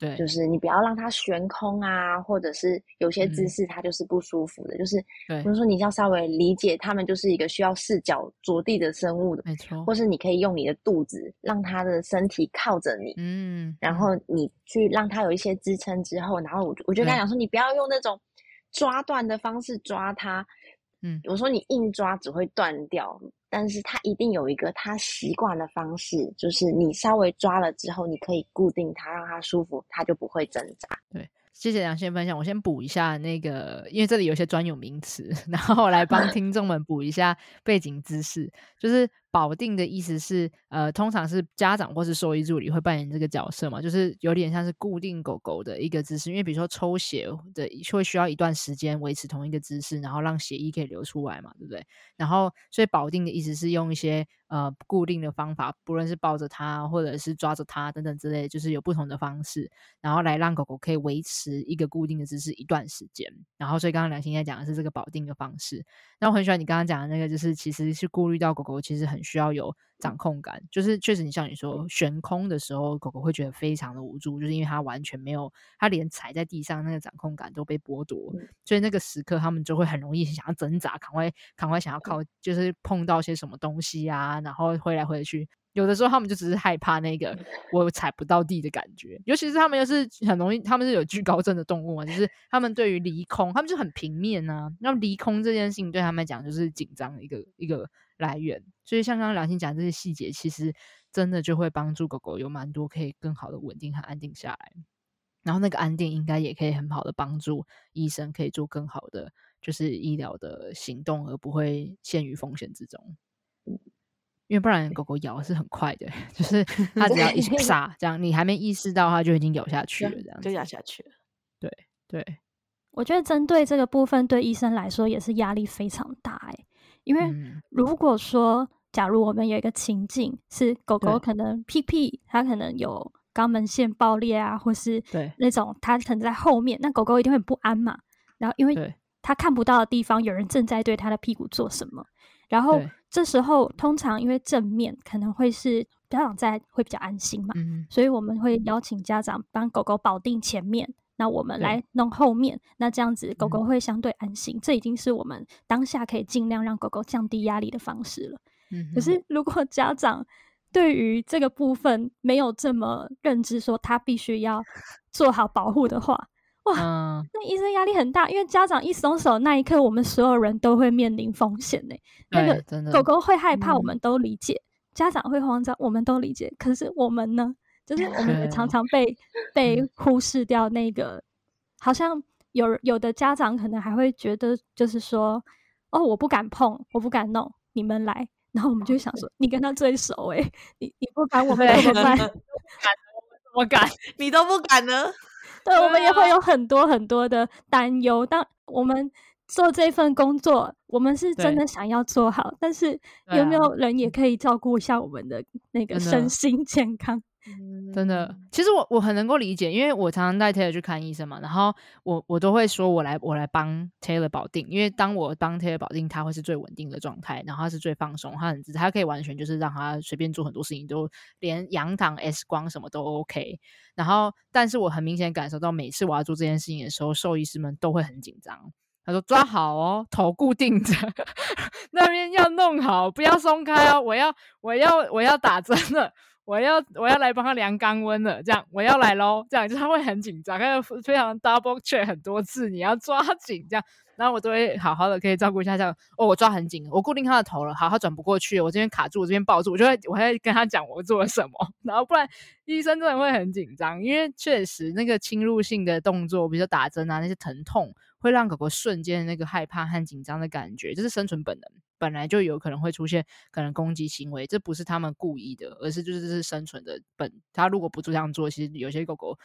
对，就是你不要让它悬空啊，或者是有些姿势它就是不舒服的，嗯、就是，比如说你要稍微理解，它们就是一个需要视角着地的生物的，没错。或是你可以用你的肚子让它的身体靠着你，嗯，然后你去让它有一些支撑之后，然后我我就跟他讲说，你不要用那种抓断的方式抓它，嗯，我说你硬抓只会断掉。但是它一定有一个它习惯的方式，就是你稍微抓了之后，你可以固定它，让它舒服，它就不会挣扎。对。谢谢杨先分享，我先补一下那个，因为这里有些专有名词，[LAUGHS] 然后来帮 [LAUGHS] 听众们补一下背景知识。就是保定的意思是，呃，通常是家长或是兽医助理会扮演这个角色嘛，就是有点像是固定狗狗的一个姿势。因为比如说抽血的会需要一段时间维持同一个姿势，然后让血液可以流出来嘛，对不对？然后所以保定的意思是用一些。呃，固定的方法，不论是抱着它，或者是抓着它等等之类，就是有不同的方式，然后来让狗狗可以维持一个固定的姿势一段时间。然后，所以刚刚梁心在讲的是这个保定的方式。那我很喜欢你刚刚讲的那个，就是其实是顾虑到狗狗其实很需要有掌控感，就是确实你像你说悬空的时候，狗狗会觉得非常的无助，就是因为它完全没有，它连踩在地上那个掌控感都被剥夺，所以那个时刻他们就会很容易想要挣扎，赶快赶快想要靠，就是碰到些什么东西啊。然后挥来回去，有的时候他们就只是害怕那个 [LAUGHS] 我踩不到地的感觉，尤其是他们又是很容易，他们是有惧高症的动物嘛，就是他们对于离空，他们就很平面啊，那么离空这件事情对他们来讲就是紧张的一个一个来源。所以像刚刚良心讲这些细节，其实真的就会帮助狗狗有蛮多可以更好的稳定和安定下来，然后那个安定应该也可以很好的帮助医生可以做更好的就是医疗的行动，而不会陷于风险之中。因为不然狗狗咬是很快的，[LAUGHS] 就是 [LAUGHS] 它只要一撒，这样你还没意识到，它就已经咬下去了，这样就咬下去了。对对，我觉得针对这个部分，对医生来说也是压力非常大哎。因为如果说，假如我们有一个情境是狗狗可能屁屁，它可能有肛门腺爆裂啊，或是对。那种它可能在后面，那狗狗一定会很不安嘛。然后因为它看不到的地方，有人正在对它的屁股做什么，然后。这时候通常因为正面可能会是家长在会比较安心嘛，嗯、所以我们会邀请家长帮狗狗保定前面，那我们来弄后面，那这样子狗狗会相对安心。嗯、这已经是我们当下可以尽量让狗狗降低压力的方式了。嗯、可是如果家长对于这个部分没有这么认知，说他必须要做好保护的话，哇，嗯、那医生压力很大，因为家长一松手，那一刻我们所有人都会面临风险呢。那个狗狗会害怕，我们都理解；嗯、家长会慌张，我们都理解。可是我们呢？就是我们也常常被被忽视掉。那个好像有有的家长可能还会觉得，就是说，哦，我不敢碰，我不敢弄，你们来。然后我们就想说，你跟他最熟诶，你你不敢，我们怎么办？[LAUGHS] 敢，我敢，你都不敢呢？[LAUGHS] 对，我们也会有很多很多的担忧。当我们做这份工作，我们是真的想要做好，但是有没有人也可以照顾一下我们的那个身心健康？真的，其实我我很能够理解，因为我常常带 Taylor 去看医生嘛，然后我我都会说我来我来帮 Taylor 保定，因为当我帮 Taylor 保定，他会是最稳定的状态，然后他是最放松，他很自，他可以完全就是让他随便做很多事情，都连仰躺 X 光什么都 OK。然后，但是我很明显感受到，每次我要做这件事情的时候，兽医师们都会很紧张。他说抓好哦，头固定着，[LAUGHS] 那边要弄好，不要松开哦，我要我要我要打针了。我要我要来帮他量肛温了，这样我要来喽，这样就他会很紧张，他会非常 double check 很多次，你要抓紧这样，然后我都会好好的可以照顾一下这样。哦，我抓很紧，我固定他的头了，好，他转不过去，我这边卡住，我这边抱住，我就会我会跟他讲我做了什么，[LAUGHS] 然后不然医生真的会很紧张，因为确实那个侵入性的动作，比如说打针啊那些疼痛。会让狗狗瞬间那个害怕和紧张的感觉，这是生存本能，本来就有可能会出现可能攻击行为，这不是他们故意的，而是就是这是生存的本。它如果不这样做，其实有些狗狗，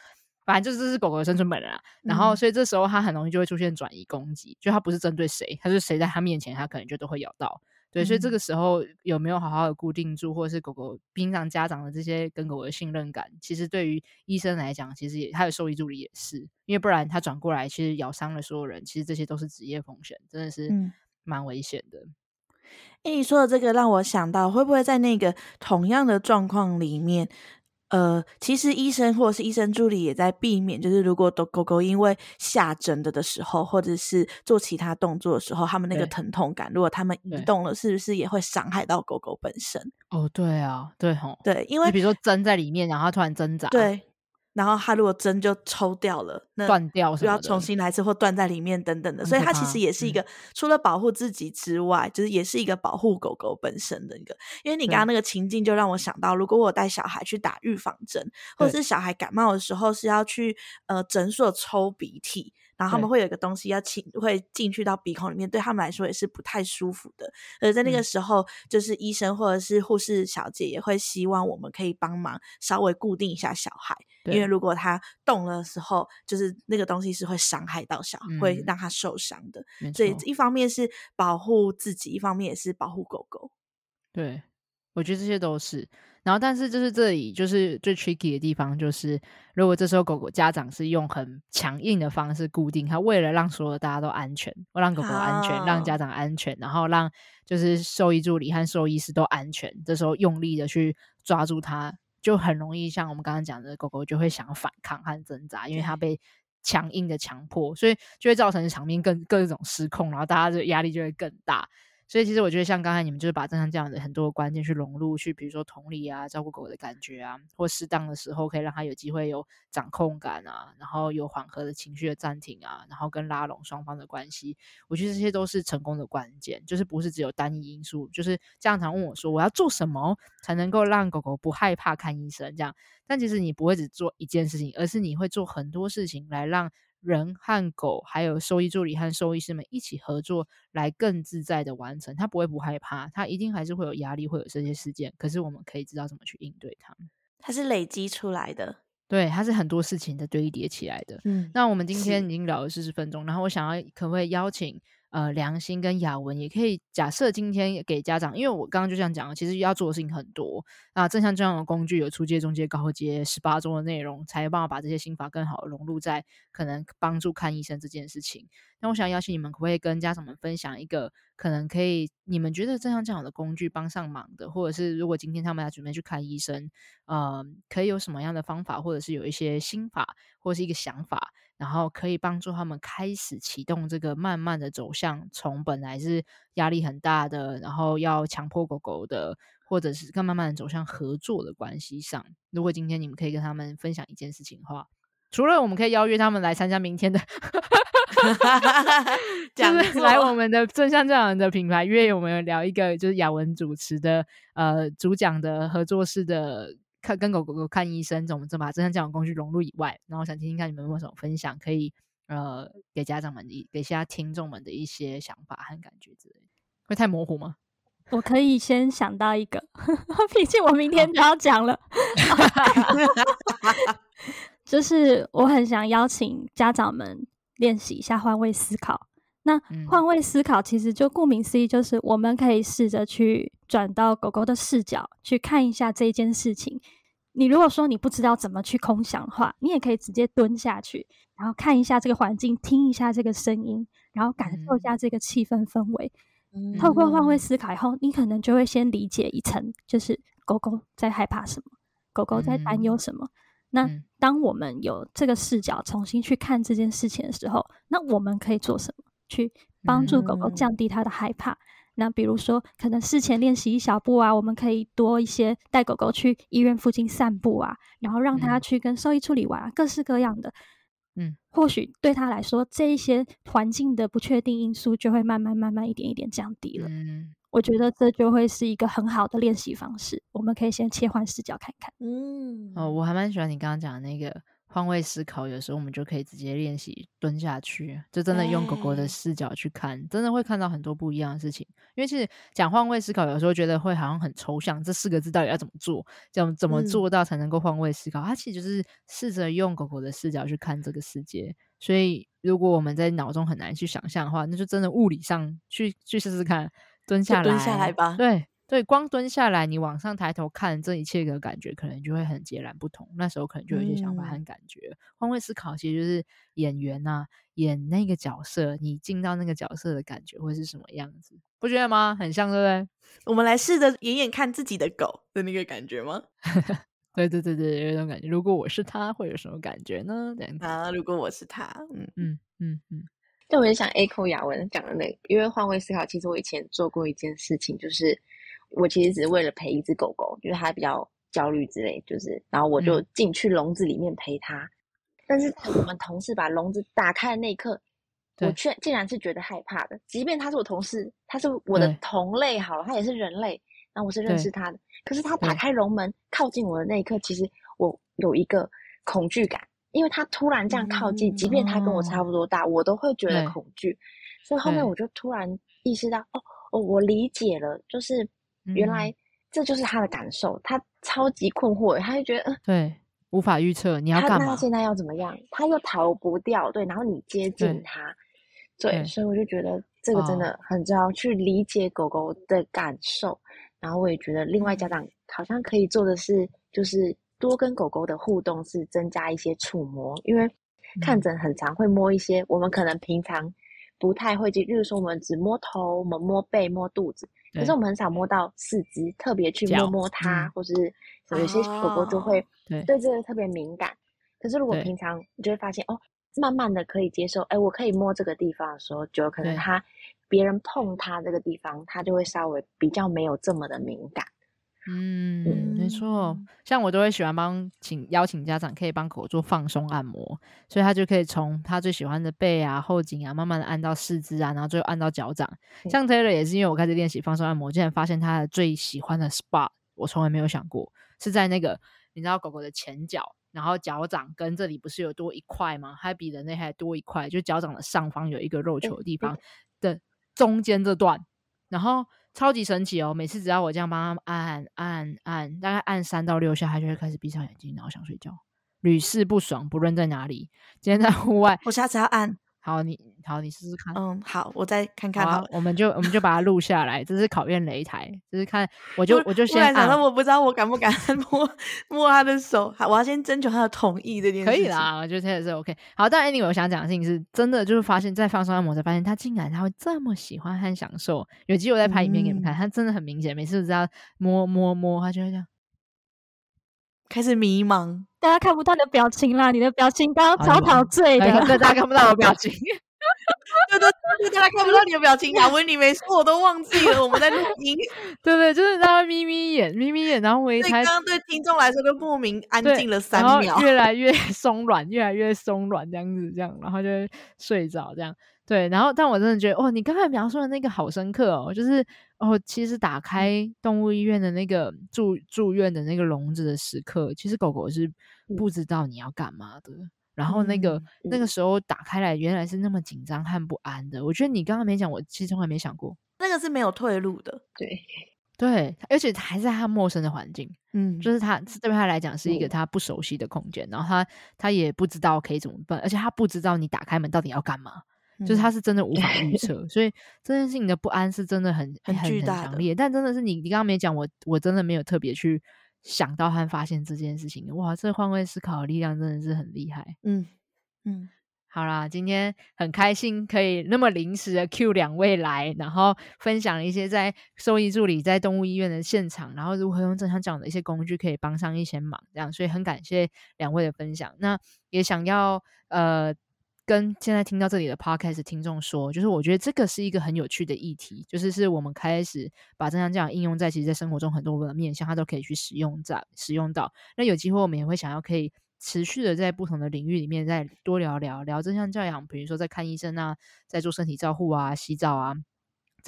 反正就是这是狗狗的生存本能啊。然后所以这时候它很容易就会出现转移攻击，就它不是针对谁，它是谁在它面前，它可能就都会咬到。对，所以这个时候有没有好好的固定住，或者是狗狗平常家长的这些跟狗狗的信任感，其实对于医生来讲，其实也还有兽医助理也是，因为不然他转过来，其实咬伤了所有人，其实这些都是职业风险，真的是蛮危险的。哎、嗯，你说的这个让我想到，会不会在那个同样的状况里面？呃，其实医生或者是医生助理也在避免，就是如果狗狗狗因为下针的的时候，或者是做其他动作的时候，他们那个疼痛感，如果他们移动了，是不是也会伤害到狗狗本身？哦，对啊，对吼，对，因为比如说针在里面，然后它突然挣扎，对。然后它如果针就抽掉了，那断掉是，就要重新来一次，或断在里面等等的。所以它其实也是一个、嗯、除了保护自己之外，就是也是一个保护狗狗本身的一个。因为你刚刚那个情境就让我想到，如果我带小孩去打预防针，或者是小孩感冒的时候是要去呃诊所抽鼻涕。然后他们会有一个东西要进，会进去到鼻孔里面，对他们来说也是不太舒服的。而在那个时候，嗯、就是医生或者是护士小姐也会希望我们可以帮忙稍微固定一下小孩，因为如果他动了的时候，就是那个东西是会伤害到小孩，嗯、会让他受伤的。所以一方面是保护自己，一方面也是保护狗狗。对，我觉得这些都是。然后，但是就是这里就是最 tricky 的地方，就是如果这时候狗狗家长是用很强硬的方式固定它，为了让所有大家都安全，让狗狗安全，让家长安全，然后让就是兽医助理和兽医师都安全，这时候用力的去抓住它，就很容易像我们刚刚讲的，狗狗就会想要反抗和挣扎，因为它被强硬的强迫，所以就会造成场面更各种失控，然后大家的压力就会更大。所以其实我觉得，像刚才你们就是把正常这样的很多关键去融入，去比如说同理啊，照顾狗的感觉啊，或适当的时候可以让它有机会有掌控感啊，然后有缓和的情绪的暂停啊，然后跟拉拢双方的关系，我觉得这些都是成功的关键，就是不是只有单一因素。就是家长常问我说，我要做什么才能够让狗狗不害怕看医生？这样，但其实你不会只做一件事情，而是你会做很多事情来让。人和狗，还有兽医助理和兽医师们一起合作，来更自在的完成。他不会不害怕，他一定还是会有压力，会有这些事件。可是我们可以知道怎么去应对它。它是累积出来的，对，它是很多事情的堆叠起来的。嗯，那我们今天已经聊了四十分钟，然后我想要可不可以邀请？呃，良心跟雅文也可以假设今天给家长，因为我刚刚就这样讲了，其实要做的事情很多啊。正向这样的工具有初阶、中阶、高阶十八周的内容，才有办法把这些心法更好的融入在可能帮助看医生这件事情。那我想邀请你们，可不可以跟家长们分享一个可能可以你们觉得正向这样的工具帮上忙的，或者是如果今天他们要准备去看医生，呃，可以有什么样的方法，或者是有一些心法，或者是一个想法。然后可以帮助他们开始启动这个慢慢的走向从本来是压力很大的，然后要强迫狗狗的，或者是更慢慢的走向合作的关系上。如果今天你们可以跟他们分享一件事情的话，除了我们可以邀约他们来参加明天的，[LAUGHS] 就是来我们的正向教养的品牌约我们聊一个就是雅文主持的呃主讲的合作式的。看跟狗狗看医生，怎么怎么把正向教养工具融入以外，然后想听听看你们有没有什么分享，可以呃给家长们的、给其他听众们的一些想法和感觉之类，会太模糊吗？[LAUGHS] 我可以先想到一个，[LAUGHS] 毕竟我明天就要讲了，[LAUGHS] 就是我很想邀请家长们练习一下换位思考。那换位思考其实就顾名思义，就是我们可以试着去转到狗狗的视角去看一下这件事情。你如果说你不知道怎么去空想的话，你也可以直接蹲下去，然后看一下这个环境，听一下这个声音，然后感受一下这个气氛氛围。嗯，透过换位思考以后，你可能就会先理解一层，就是狗狗在害怕什么，狗狗在担忧什么。嗯，那当我们有这个视角重新去看这件事情的时候，那我们可以做什么？去帮助狗狗降低它的害怕。嗯、那比如说，可能事前练习一小步啊，我们可以多一些带狗狗去医院附近散步啊，然后让它去跟兽医处理完，啊，各式各样的。嗯，或许对他来说，这一些环境的不确定因素就会慢慢慢慢一点一点降低了。嗯，我觉得这就会是一个很好的练习方式。我们可以先切换视角看看。嗯，哦，我还蛮喜欢你刚刚讲的那个。换位思考，有时候我们就可以直接练习蹲下去，就真的用狗狗的视角去看，真的会看到很多不一样的事情。因为其实讲换位思考，有时候觉得会好像很抽象，这四个字到底要怎么做，怎怎么做到才能够换位思考？它其实就是试着用狗狗的视角去看这个世界。所以，如果我们在脑中很难去想象的话，那就真的物理上去去试试看，蹲下来，蹲下来吧。对。对，光蹲下来，你往上抬头看这一切的感觉，可能就会很截然不同。那时候可能就有一些想法和感觉。换、嗯、位思考其实就是演员呐、啊，演那个角色，你进到那个角色的感觉会是什么样子？不觉得吗？很像，对不对？我们来试着演演看自己的狗的那个感觉吗？[LAUGHS] 对对对对，有一种感觉。如果我是他，会有什么感觉呢？这样啊，如果我是他，嗯嗯嗯嗯。但我也想 echo 雅文讲的那个，因为换位思考，其实我以前做过一件事情，就是。我其实只是为了陪一只狗狗，就是它比较焦虑之类，就是，然后我就进去笼子里面陪它。嗯、但是我们同事把笼子打开的那一刻，我却竟然是觉得害怕的。即便他是我同事，他是我的同类，好了，他也是人类，然后我是认识他的。可是他打开笼门靠近我的那一刻，其实我有一个恐惧感，因为他突然这样靠近，嗯、即便他跟我差不多大，哦、我都会觉得恐惧。所以后面我就突然意识到，哦哦，我理解了，就是。原来这就是他的感受，他超级困惑，他就觉得，对，无法预测你要干嘛，他现在要怎么样，他又逃不掉，对，然后你接近他，对，对，所以我就觉得这个真的很重要，去理解狗狗的感受。哦、然后我也觉得，另外家长好像可以做的是，就是多跟狗狗的互动，是增加一些触摸，因为看诊很常会摸一些我们可能平常不太会去，例如说我们只摸头，我们摸背，摸肚子。可是我们很少摸到四肢，特别去摸摸它，嗯、或是有些狗狗就会对这个特别敏感。可是如果平常你就会发现哦，慢慢的可以接受，哎，我可以摸这个地方的时候，就有可能它别人碰它这个地方，它就会稍微比较没有这么的敏感。嗯，嗯没错，像我都会喜欢帮请邀请家长可以帮狗做放松按摩，所以他就可以从他最喜欢的背啊、后颈啊，慢慢的按到四肢啊，然后最后按到脚掌。嗯、像 Taylor 也是因为我开始练习放松按摩，竟然发现他的最喜欢的 spot，我从来没有想过是在那个你知道狗狗的前脚，然后脚掌跟这里不是有多一块吗？还比人类还多一块，就脚掌的上方有一个肉球的地方的中间这段，然后。超级神奇哦！每次只要我这样帮他按按按，大概按三到六下，他就会开始闭上眼睛，然后想睡觉，屡试不爽。不论在哪里，今天在户外，我下次要按。好，你好，你试试看。嗯，好，我再看看。好，我们就我们就把它录下来，这是考验擂台，就是看，我就我就先按。想到我不知道我敢不敢 [LAUGHS] 摸摸他的手，好，我要先征求他的同意这件事。可以啦，我觉得这也是 OK。好，但 anyway，我想讲的事情是真的，就是发现，在放松按摩才发现，他竟然他会这么喜欢和享受。有机会我再拍影片给你们看，他真的很明显，每次都只要摸摸摸，他就会这样。开始迷茫。大家看不到你的表情啦，你的表情刚刚超陶醉的，对，大家看不到我表情。[LAUGHS] 对对对，大家看不到你的表情。雅文，你没说，我都忘记了。我们在录音，[LAUGHS] 对对，就是大家眯眯眼，眯眯眼，然后我一开，刚刚对听众来说就莫名安静了三秒，越来越松软，越来越松软，这样子，这样，然后就睡着，这样。对，然后，但我真的觉得，哦，你刚才描述的那个好深刻哦，就是哦，其实打开动物医院的那个住住院的那个笼子的时刻，其实狗狗是不知道你要干嘛的。嗯、然后那个、嗯、那个时候打开来，原来是那么紧张和不安的。我觉得你刚刚没讲，我其实从来没想过，那个是没有退路的。对对，而且还在他陌生的环境，嗯，就是他对他来讲是一个他不熟悉的空间，嗯、然后他他也不知道可以怎么办，而且他不知道你打开门到底要干嘛。就是他是真的无法预测，[LAUGHS] 嗯、所以这件事情的不安是真的很很巨大、很强烈。但真的是你，你刚刚没讲，我我真的没有特别去想到和发现这件事情。哇，这换位思考的力量真的是很厉害。嗯嗯，好啦，今天很开心可以那么临时的 Q 两位来，然后分享一些在兽医助理在动物医院的现场，然后如何用正常讲的一些工具可以帮上一些忙，这样。所以很感谢两位的分享。那也想要呃。跟现在听到这里的 podcast 听众说，就是我觉得这个是一个很有趣的议题，就是是我们开始把正向教养应用在其实，在生活中很多的面向，它都可以去使用在使用到。那有机会，我们也会想要可以持续的在不同的领域里面再多聊聊聊正向教养，比如说在看医生啊，在做身体照护啊，洗澡啊。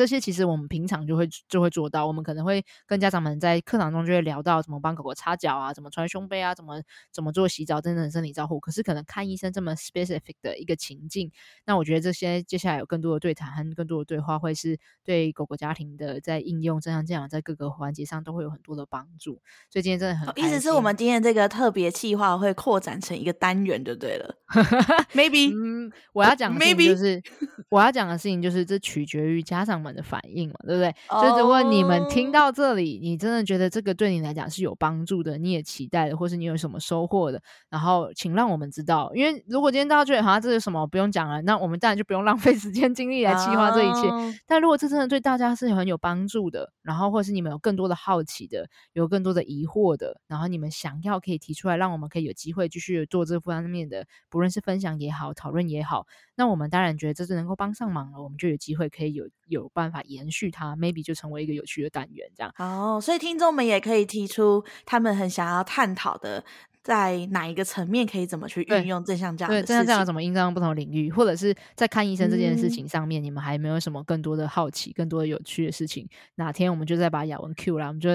这些其实我们平常就会就会做到，我们可能会跟家长们在课堂中就会聊到怎么帮狗狗擦脚啊，怎么穿胸背啊，怎么怎么做洗澡，真正的身体照护。可是可能看医生这么 specific 的一个情境，那我觉得这些接下来有更多的对谈和更多的对话，会是对狗狗家庭的在应用正向教养在各个环节上都会有很多的帮助。所以今天真的很意思是我们今天这个特别计划会扩展成一个单元就对了。[LAUGHS] Maybe，嗯，我要讲的事情就是 Maybe. 我要讲的事情就是这取决于家长们的反应嘛，对不对？所以如果你们听到这里，你真的觉得这个对你来讲是有帮助的，你也期待的，或是你有什么收获的，然后请让我们知道。因为如果今天大家觉得好像这是什么不用讲了，那我们当然就不用浪费 [LAUGHS] 时间精力来计划这一切。Oh. 但如果这真的对大家是很有帮助的，然后或是你们有更多的好奇的，有更多的疑惑的，然后你们想要可以提出来，让我们可以有机会继续做这方面的，不论是分享也好，讨论也好，那我们当然觉得这是能够帮上忙了，我们就有机会可以有有办法延续它，maybe 就成为一个有趣的单元这样。哦，所以听众们也可以提出他们很想要探讨的。在哪一个层面可以怎么去运用正向教养？对，正向教养怎么应用不同领域，或者是在看医生这件事情上面，嗯、你们还没有什么更多的好奇、更多的有趣的事情？哪天我们就再把雅文 Q 来，我们就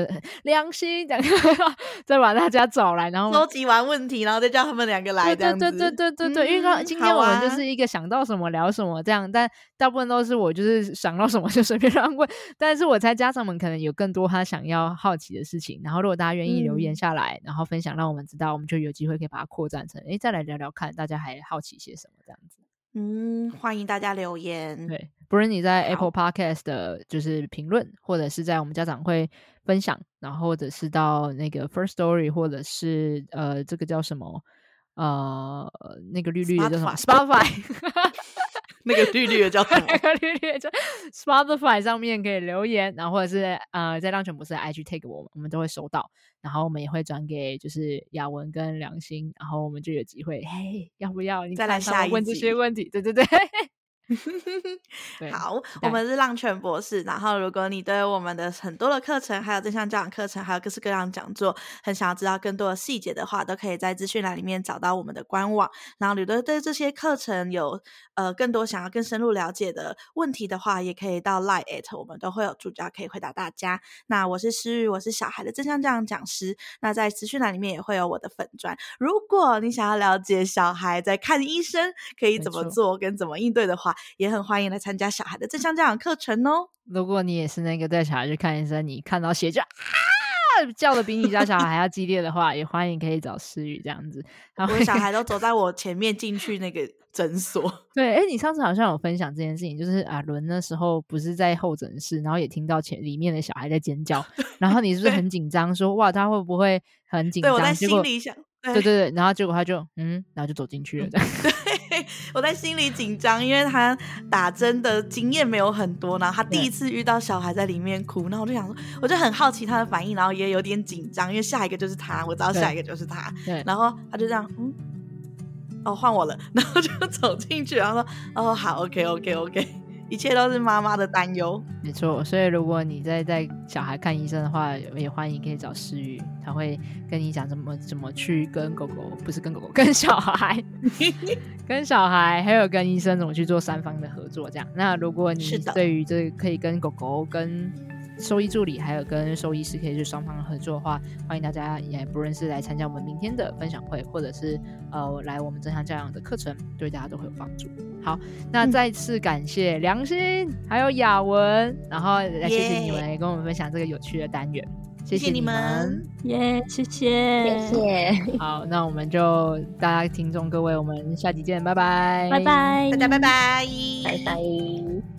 良心讲，[LAUGHS] 再把大家找来，然后收集完问题，然后再叫他们两个来。对对对对对对，嗯、因为刚今天我们就是一个想到什么聊什么这样，啊、但大部分都是我就是想到什么就随便乱问。[LAUGHS] 但是我猜家长们可能有更多他想要好奇的事情，然后如果大家愿意留言下来，嗯、然后分享，让我们知道。我们就有机会可以把它扩展成，哎，再来聊聊看，大家还好奇些什么这样子。嗯，欢迎大家留言。对，不论你在 Apple Podcast 的就是评论，或者是在我们家长会分享，然后或者是到那个 First Story，或者是呃，这个叫什么？呃，那个绿绿的叫什么？Spotify。[LAUGHS] 那个绿绿的叫什么？那 [LAUGHS] 个绿绿的叫 Spotify 上面可以留言，然后或者是呃，在浪犬博士的 IG take 我们，我们都会收到，然后我们也会转给就是雅文跟良心，然后我们就有机会，嘿，要不要你再来下一问这些问题？对对对。[LAUGHS] 好，我们是浪犬博士。然后，如果你对我们的很多的课程，还有正向教养课程，还有各式各样讲座，很想要知道更多的细节的话，都可以在资讯栏里面找到我们的官网。然后，你对对这些课程有呃更多想要更深入了解的问题的话，也可以到 Line at，我们都会有助教可以回答大家。那我是诗雨，我是小孩的正向教养讲师。那在资讯栏里面也会有我的粉砖。如果你想要了解小孩在看医生可以怎么做跟怎么应对的话，也很欢迎来参加小孩的正向教养课程哦。如果你也是那个带小孩去看医生，你看到血就啊叫的比你家小孩还要激烈的话，也欢迎可以找思雨这样子。然后我小孩都 [LAUGHS] 走在我前面进去那个诊所。[LAUGHS] 对，哎，你上次好像有分享这件事情，就是阿伦那时候不是在候诊室，然后也听到前里面的小孩在尖叫，[LAUGHS] 然后你是不是很紧张，说哇他会不会很紧张？对，我在心里想。对对对，然后结果他就嗯，然后就走进去了，这样。对，我在心里紧张，因为他打针的经验没有很多，然后他第一次遇到小孩在里面哭，然后我就想说，我就很好奇他的反应，然后也有点紧张，因为下一个就是他，我知道下一个就是他，对，然后他就这样，嗯，哦，换我了，[LAUGHS] 然后就走进去，然后说，哦，好，OK，OK，OK。Okay, okay, okay. 一切都是妈妈的担忧，没错。所以如果你在带小孩看医生的话，也欢迎可以找诗雨，他会跟你讲怎么怎么去跟狗狗，不是跟狗狗，跟小孩，[LAUGHS] 跟小孩，还有跟医生怎么去做三方的合作。这样，那如果你对于这个可以跟狗狗跟兽医助理还有跟兽医师可以是双方合作的话，欢迎大家也不论是来参加我们明天的分享会，或者是呃来我们正向教养的课程，对大家都会有帮助。好，那再次感谢良心、嗯、还有雅文，然后来谢谢你们跟我们分享这个有趣的单元，谢谢你们，耶，谢谢，谢谢。好，那我们就大家听众各位，我们下集见，拜拜，拜拜，大家拜拜，拜拜。